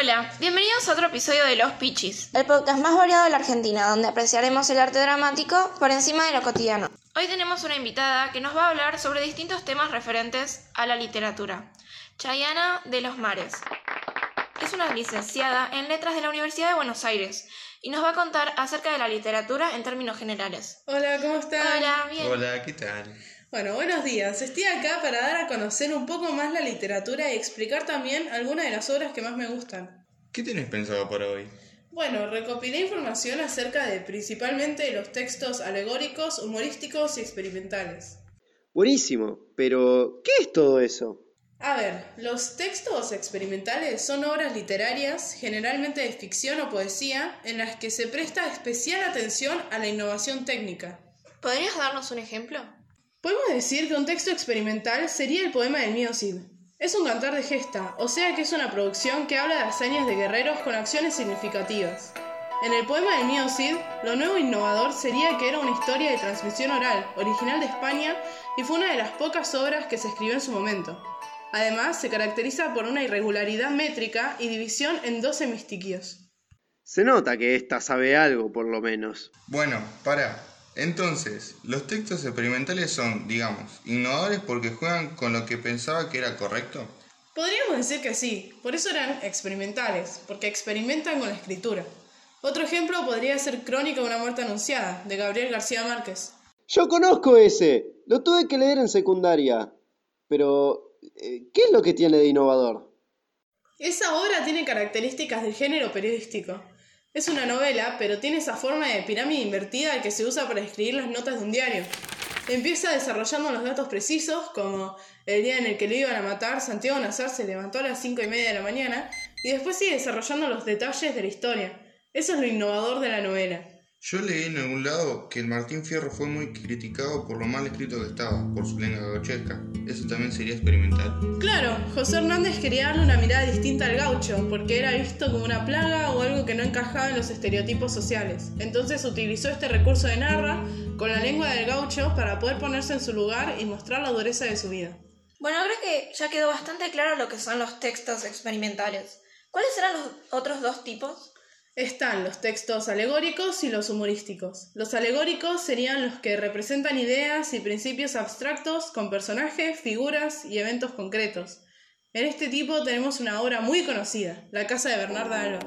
Hola, bienvenidos a otro episodio de Los Pichis. el podcast más variado de la Argentina, donde apreciaremos el arte dramático por encima de lo cotidiano. Hoy tenemos una invitada que nos va a hablar sobre distintos temas referentes a la literatura. Chayana de los Mares. Es una licenciada en letras de la Universidad de Buenos Aires y nos va a contar acerca de la literatura en términos generales. Hola, ¿cómo están? Hola, bien. Hola, ¿qué tal? Bueno, buenos días. Estoy acá para dar a conocer un poco más la literatura y explicar también algunas de las obras que más me gustan. ¿Qué tienes pensado para hoy? Bueno, recopilé información acerca de principalmente los textos alegóricos, humorísticos y experimentales. Buenísimo, pero ¿qué es todo eso? A ver, los textos experimentales son obras literarias, generalmente de ficción o poesía, en las que se presta especial atención a la innovación técnica. ¿Podrías darnos un ejemplo? Podemos decir que un texto experimental sería el poema del mío Cid. Es un cantar de gesta, o sea que es una producción que habla de hazañas de guerreros con acciones significativas. En el poema del mío Cid, lo nuevo e innovador sería que era una historia de transmisión oral, original de España, y fue una de las pocas obras que se escribió en su momento. Además, se caracteriza por una irregularidad métrica y división en 12 mistiquios. Se nota que ésta sabe algo, por lo menos. Bueno, para. Entonces, los textos experimentales son, digamos, innovadores porque juegan con lo que pensaba que era correcto. Podríamos decir que sí, por eso eran experimentales, porque experimentan con la escritura. Otro ejemplo podría ser Crónica de una muerte anunciada, de Gabriel García Márquez. Yo conozco ese, lo tuve que leer en secundaria. Pero, eh, ¿qué es lo que tiene de innovador? Esa obra tiene características del género periodístico. Es una novela, pero tiene esa forma de pirámide invertida que se usa para escribir las notas de un diario. Empieza desarrollando los datos precisos, como el día en el que lo iban a matar, Santiago Nazar se levantó a las cinco y media de la mañana, y después sigue desarrollando los detalles de la historia. Eso es lo innovador de la novela. Yo leí en algún lado que el Martín Fierro fue muy criticado por lo mal escrito que estaba, por su lengua gauchesca. ¿Eso también sería experimental? Claro, José Hernández quería darle una mirada distinta al gaucho, porque era visto como una plaga o algo que no encajaba en los estereotipos sociales. Entonces utilizó este recurso de narra con la lengua del gaucho para poder ponerse en su lugar y mostrar la dureza de su vida. Bueno, creo que ya quedó bastante claro lo que son los textos experimentales. ¿Cuáles eran los otros dos tipos? Están los textos alegóricos y los humorísticos. Los alegóricos serían los que representan ideas y principios abstractos con personajes, figuras y eventos concretos. En este tipo tenemos una obra muy conocida, La Casa de Bernarda Alba.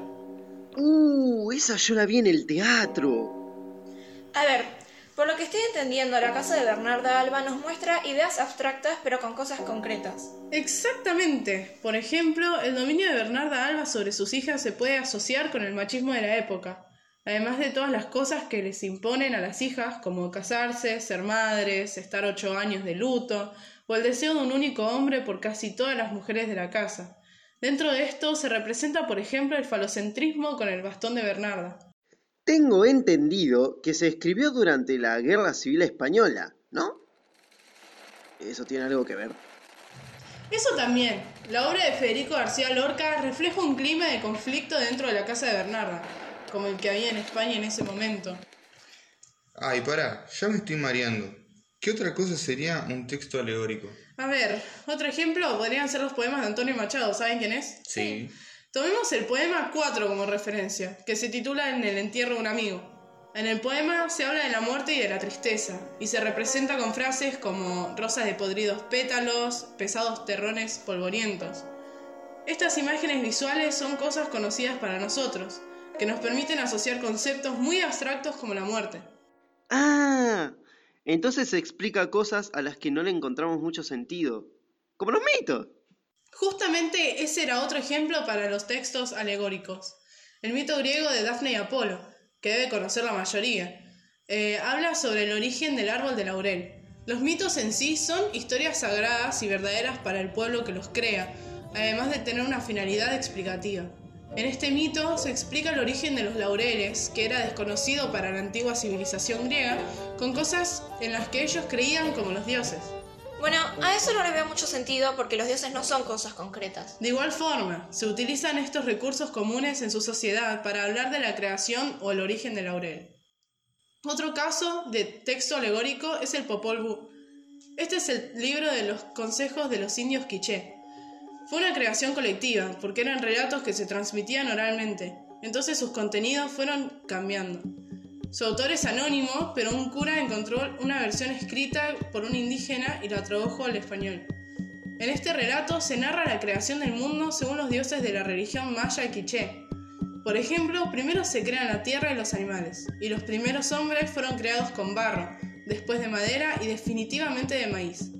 Uh, esa yo la vi en el teatro. A ver, por lo que estoy entendiendo, la casa de Bernarda Alba nos muestra ideas abstractas pero con cosas concretas. Exactamente. Por ejemplo, el dominio de Bernarda Alba sobre sus hijas se puede asociar con el machismo de la época, además de todas las cosas que les imponen a las hijas, como casarse, ser madres, estar ocho años de luto, o el deseo de un único hombre por casi todas las mujeres de la casa. Dentro de esto se representa, por ejemplo, el falocentrismo con el bastón de Bernarda. Tengo entendido que se escribió durante la Guerra Civil Española, ¿no? ¿Eso tiene algo que ver? Eso también. La obra de Federico García Lorca refleja un clima de conflicto dentro de la casa de Bernarda, como el que había en España en ese momento. Ay, para, ya me estoy mareando. ¿Qué otra cosa sería un texto alegórico? A ver, otro ejemplo podrían ser los poemas de Antonio Machado, ¿saben quién es? Sí. Tomemos el poema 4 como referencia, que se titula En el entierro de un amigo. En el poema se habla de la muerte y de la tristeza, y se representa con frases como rosas de podridos pétalos, pesados terrones polvorientos. Estas imágenes visuales son cosas conocidas para nosotros, que nos permiten asociar conceptos muy abstractos como la muerte. Ah, entonces se explica cosas a las que no le encontramos mucho sentido. Como los mitos. Justamente ese era otro ejemplo para los textos alegóricos. El mito griego de Dafne y Apolo, que debe conocer la mayoría, eh, habla sobre el origen del árbol de laurel. Los mitos en sí son historias sagradas y verdaderas para el pueblo que los crea, además de tener una finalidad explicativa. En este mito se explica el origen de los laureles, que era desconocido para la antigua civilización griega, con cosas en las que ellos creían como los dioses. Bueno, a eso no le veo mucho sentido porque los dioses no son cosas concretas. De igual forma, se utilizan estos recursos comunes en su sociedad para hablar de la creación o el origen del laurel. Otro caso de texto alegórico es el Popol Vuh. Este es el libro de los consejos de los indios quiché. Fue una creación colectiva, porque eran relatos que se transmitían oralmente, entonces sus contenidos fueron cambiando. Su autor es anónimo, pero un cura encontró una versión escrita por un indígena y la tradujo al español. En este relato se narra la creación del mundo según los dioses de la religión maya y quiché. Por ejemplo, primero se crean la tierra y los animales, y los primeros hombres fueron creados con barro, después de madera y definitivamente de maíz.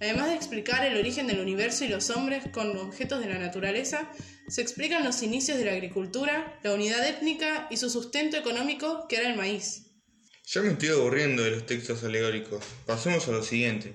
Además de explicar el origen del universo y los hombres con objetos de la naturaleza, se explican los inicios de la agricultura, la unidad étnica y su sustento económico, que era el maíz. Ya me estoy aburriendo de los textos alegóricos. Pasemos a lo siguiente.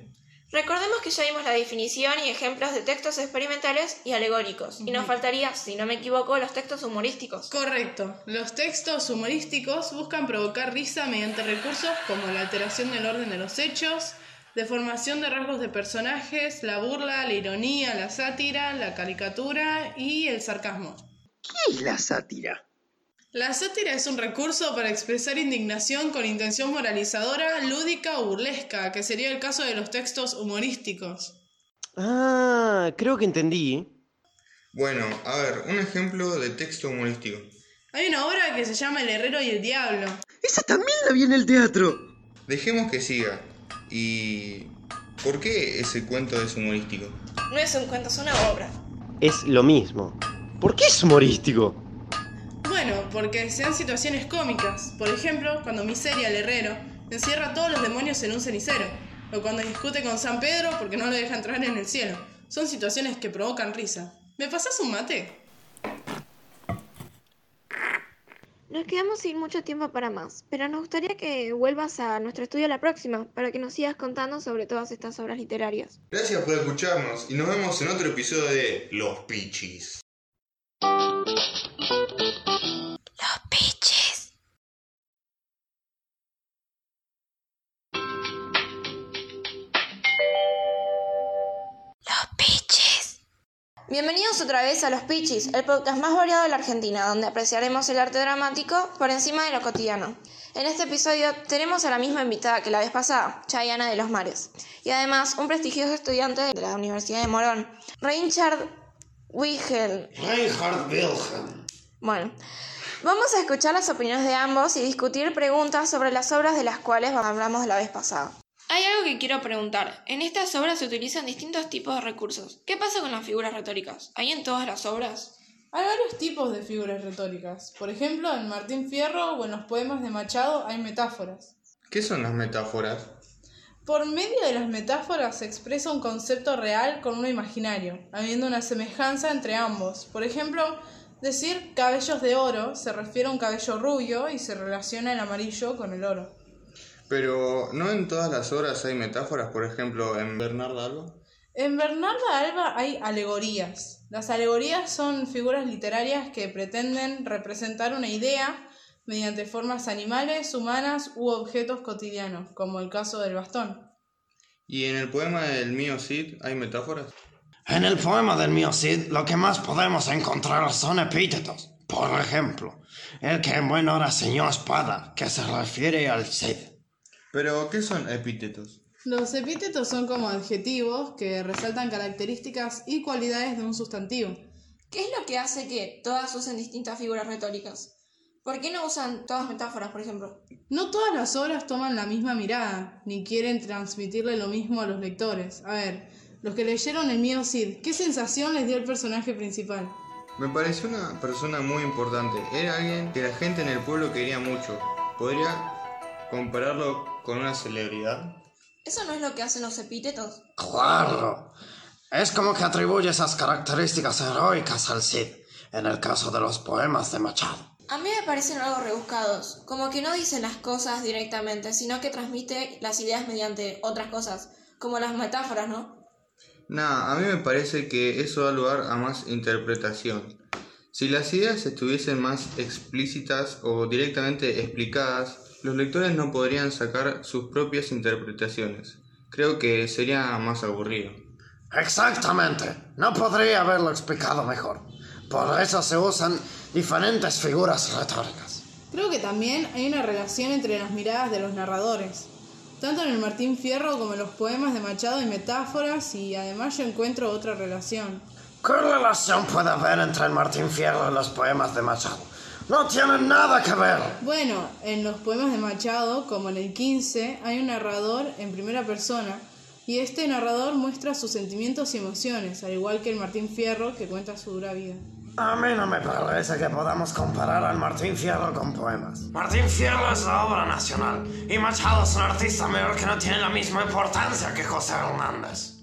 Recordemos que ya vimos la definición y ejemplos de textos experimentales y alegóricos, y nos faltaría, si no me equivoco, los textos humorísticos. Correcto. Los textos humorísticos buscan provocar risa mediante recursos como la alteración del orden de los hechos, deformación de rasgos de personajes, la burla, la ironía, la sátira, la caricatura y el sarcasmo. ¿Qué es la sátira? La sátira es un recurso para expresar indignación con intención moralizadora, lúdica o burlesca, que sería el caso de los textos humorísticos. Ah, creo que entendí. Bueno, a ver, un ejemplo de texto humorístico. Hay una obra que se llama El Herrero y el Diablo. Esa también la vi en el teatro. Dejemos que siga. ¿Y por qué ese cuento es humorístico? No es un cuento, es una obra. Es lo mismo. ¿Por qué es humorístico? Bueno, porque se dan situaciones cómicas. Por ejemplo, cuando Miseria, el herrero, encierra a todos los demonios en un cenicero. O cuando discute con San Pedro porque no lo deja entrar en el cielo. Son situaciones que provocan risa. ¿Me pasas un mate? Nos quedamos sin mucho tiempo para más, pero nos gustaría que vuelvas a nuestro estudio la próxima para que nos sigas contando sobre todas estas obras literarias. Gracias por escucharnos y nos vemos en otro episodio de Los Pichis. Bienvenidos otra vez a Los Pichis, el podcast más variado de la Argentina, donde apreciaremos el arte dramático por encima de lo cotidiano. En este episodio tenemos a la misma invitada que la vez pasada, Chayana de los Mares, y además un prestigioso estudiante de la Universidad de Morón, Reinhard Wigel. Reinhard Wilhelm. Bueno, vamos a escuchar las opiniones de ambos y discutir preguntas sobre las obras de las cuales hablamos la vez pasada. Hay algo que quiero preguntar. En estas obras se utilizan distintos tipos de recursos. ¿Qué pasa con las figuras retóricas? ¿Hay en todas las obras? Hay varios tipos de figuras retóricas. Por ejemplo, en Martín Fierro o en los poemas de Machado hay metáforas. ¿Qué son las metáforas? Por medio de las metáforas se expresa un concepto real con uno imaginario, habiendo una semejanza entre ambos. Por ejemplo, decir cabellos de oro se refiere a un cabello rubio y se relaciona el amarillo con el oro. Pero ¿no en todas las obras hay metáforas? Por ejemplo, en Bernarda Alba. En Bernarda Alba hay alegorías. Las alegorías son figuras literarias que pretenden representar una idea mediante formas animales, humanas u objetos cotidianos, como el caso del bastón. ¿Y en el poema del mío Cid hay metáforas? En el poema del mío Cid lo que más podemos encontrar son epítetos. Por ejemplo, el que en buena hora señó espada, que se refiere al Cid. ¿Pero qué son epítetos? Los epítetos son como adjetivos que resaltan características y cualidades de un sustantivo. ¿Qué es lo que hace que todas usen distintas figuras retóricas? ¿Por qué no usan todas metáforas, por ejemplo? No todas las obras toman la misma mirada, ni quieren transmitirle lo mismo a los lectores. A ver, los que leyeron El mío Cid, ¿qué sensación les dio el personaje principal? Me pareció una persona muy importante. Era alguien que la gente en el pueblo quería mucho. ¿Podría compararlo con una celebridad? ¿Eso no es lo que hacen los epítetos? Claro. Es como que atribuye esas características heroicas al Cid, en el caso de los poemas de Machado. A mí me parecen algo rebuscados, como que no dicen las cosas directamente, sino que transmite las ideas mediante otras cosas, como las metáforas, ¿no? Nah, a mí me parece que eso da lugar a más interpretación. Si las ideas estuviesen más explícitas o directamente explicadas, los lectores no podrían sacar sus propias interpretaciones. Creo que sería más aburrido. Exactamente. No podría haberlo explicado mejor. Por eso se usan diferentes figuras retóricas. Creo que también hay una relación entre las miradas de los narradores. Tanto en el Martín Fierro como en los poemas de Machado hay metáforas y además yo encuentro otra relación. ¿Qué relación puede haber entre el Martín Fierro y los poemas de Machado? No tienen nada que ver. Bueno, en los poemas de Machado, como en el 15, hay un narrador en primera persona y este narrador muestra sus sentimientos y emociones, al igual que el Martín Fierro que cuenta su dura vida. A mí no me parece que podamos comparar al Martín Fierro con poemas. Martín Fierro es la obra nacional y Machado es un artista mayor que no tiene la misma importancia que José Hernández.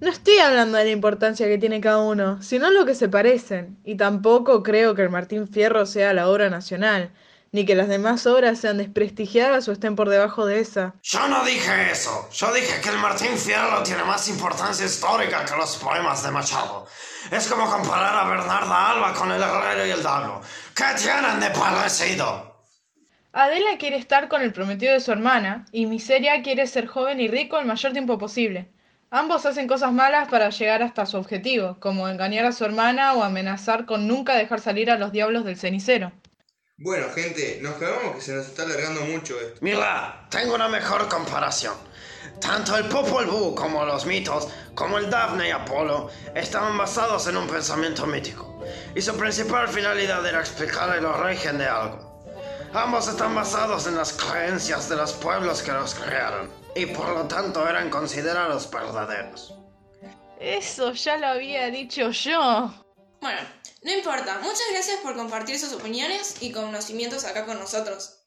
No estoy hablando de la importancia que tiene cada uno, sino lo que se parecen. Y tampoco creo que el Martín Fierro sea la obra nacional, ni que las demás obras sean desprestigiadas o estén por debajo de esa. Yo no dije eso. Yo dije que el Martín Fierro tiene más importancia histórica que los poemas de Machado. Es como comparar a Bernarda Alba con el Herrero y el Diablo. ¿Qué tienen de parecido? Adela quiere estar con el prometido de su hermana, y Miseria quiere ser joven y rico el mayor tiempo posible. Ambos hacen cosas malas para llegar hasta su objetivo, como engañar a su hermana o amenazar con nunca dejar salir a los diablos del cenicero. Bueno, gente, nos quedamos que se nos está alargando mucho esto. Mira, tengo una mejor comparación. Tanto el Popol Vuh como los mitos, como el Daphne y Apolo, estaban basados en un pensamiento mítico, y su principal finalidad era explicar el origen de algo. Ambos están basados en las creencias de los pueblos que los crearon, y por lo tanto eran considerados verdaderos. Eso ya lo había dicho yo. Bueno, no importa. Muchas gracias por compartir sus opiniones y conocimientos acá con nosotros.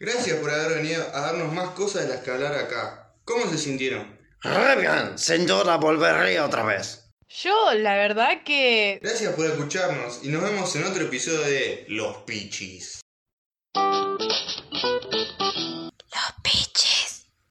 Gracias por haber venido a darnos más cosas de las que hablar acá. ¿Cómo se sintieron? Re bien, sin duda volvería otra vez. Yo, la verdad que... Gracias por escucharnos y nos vemos en otro episodio de Los Pichis.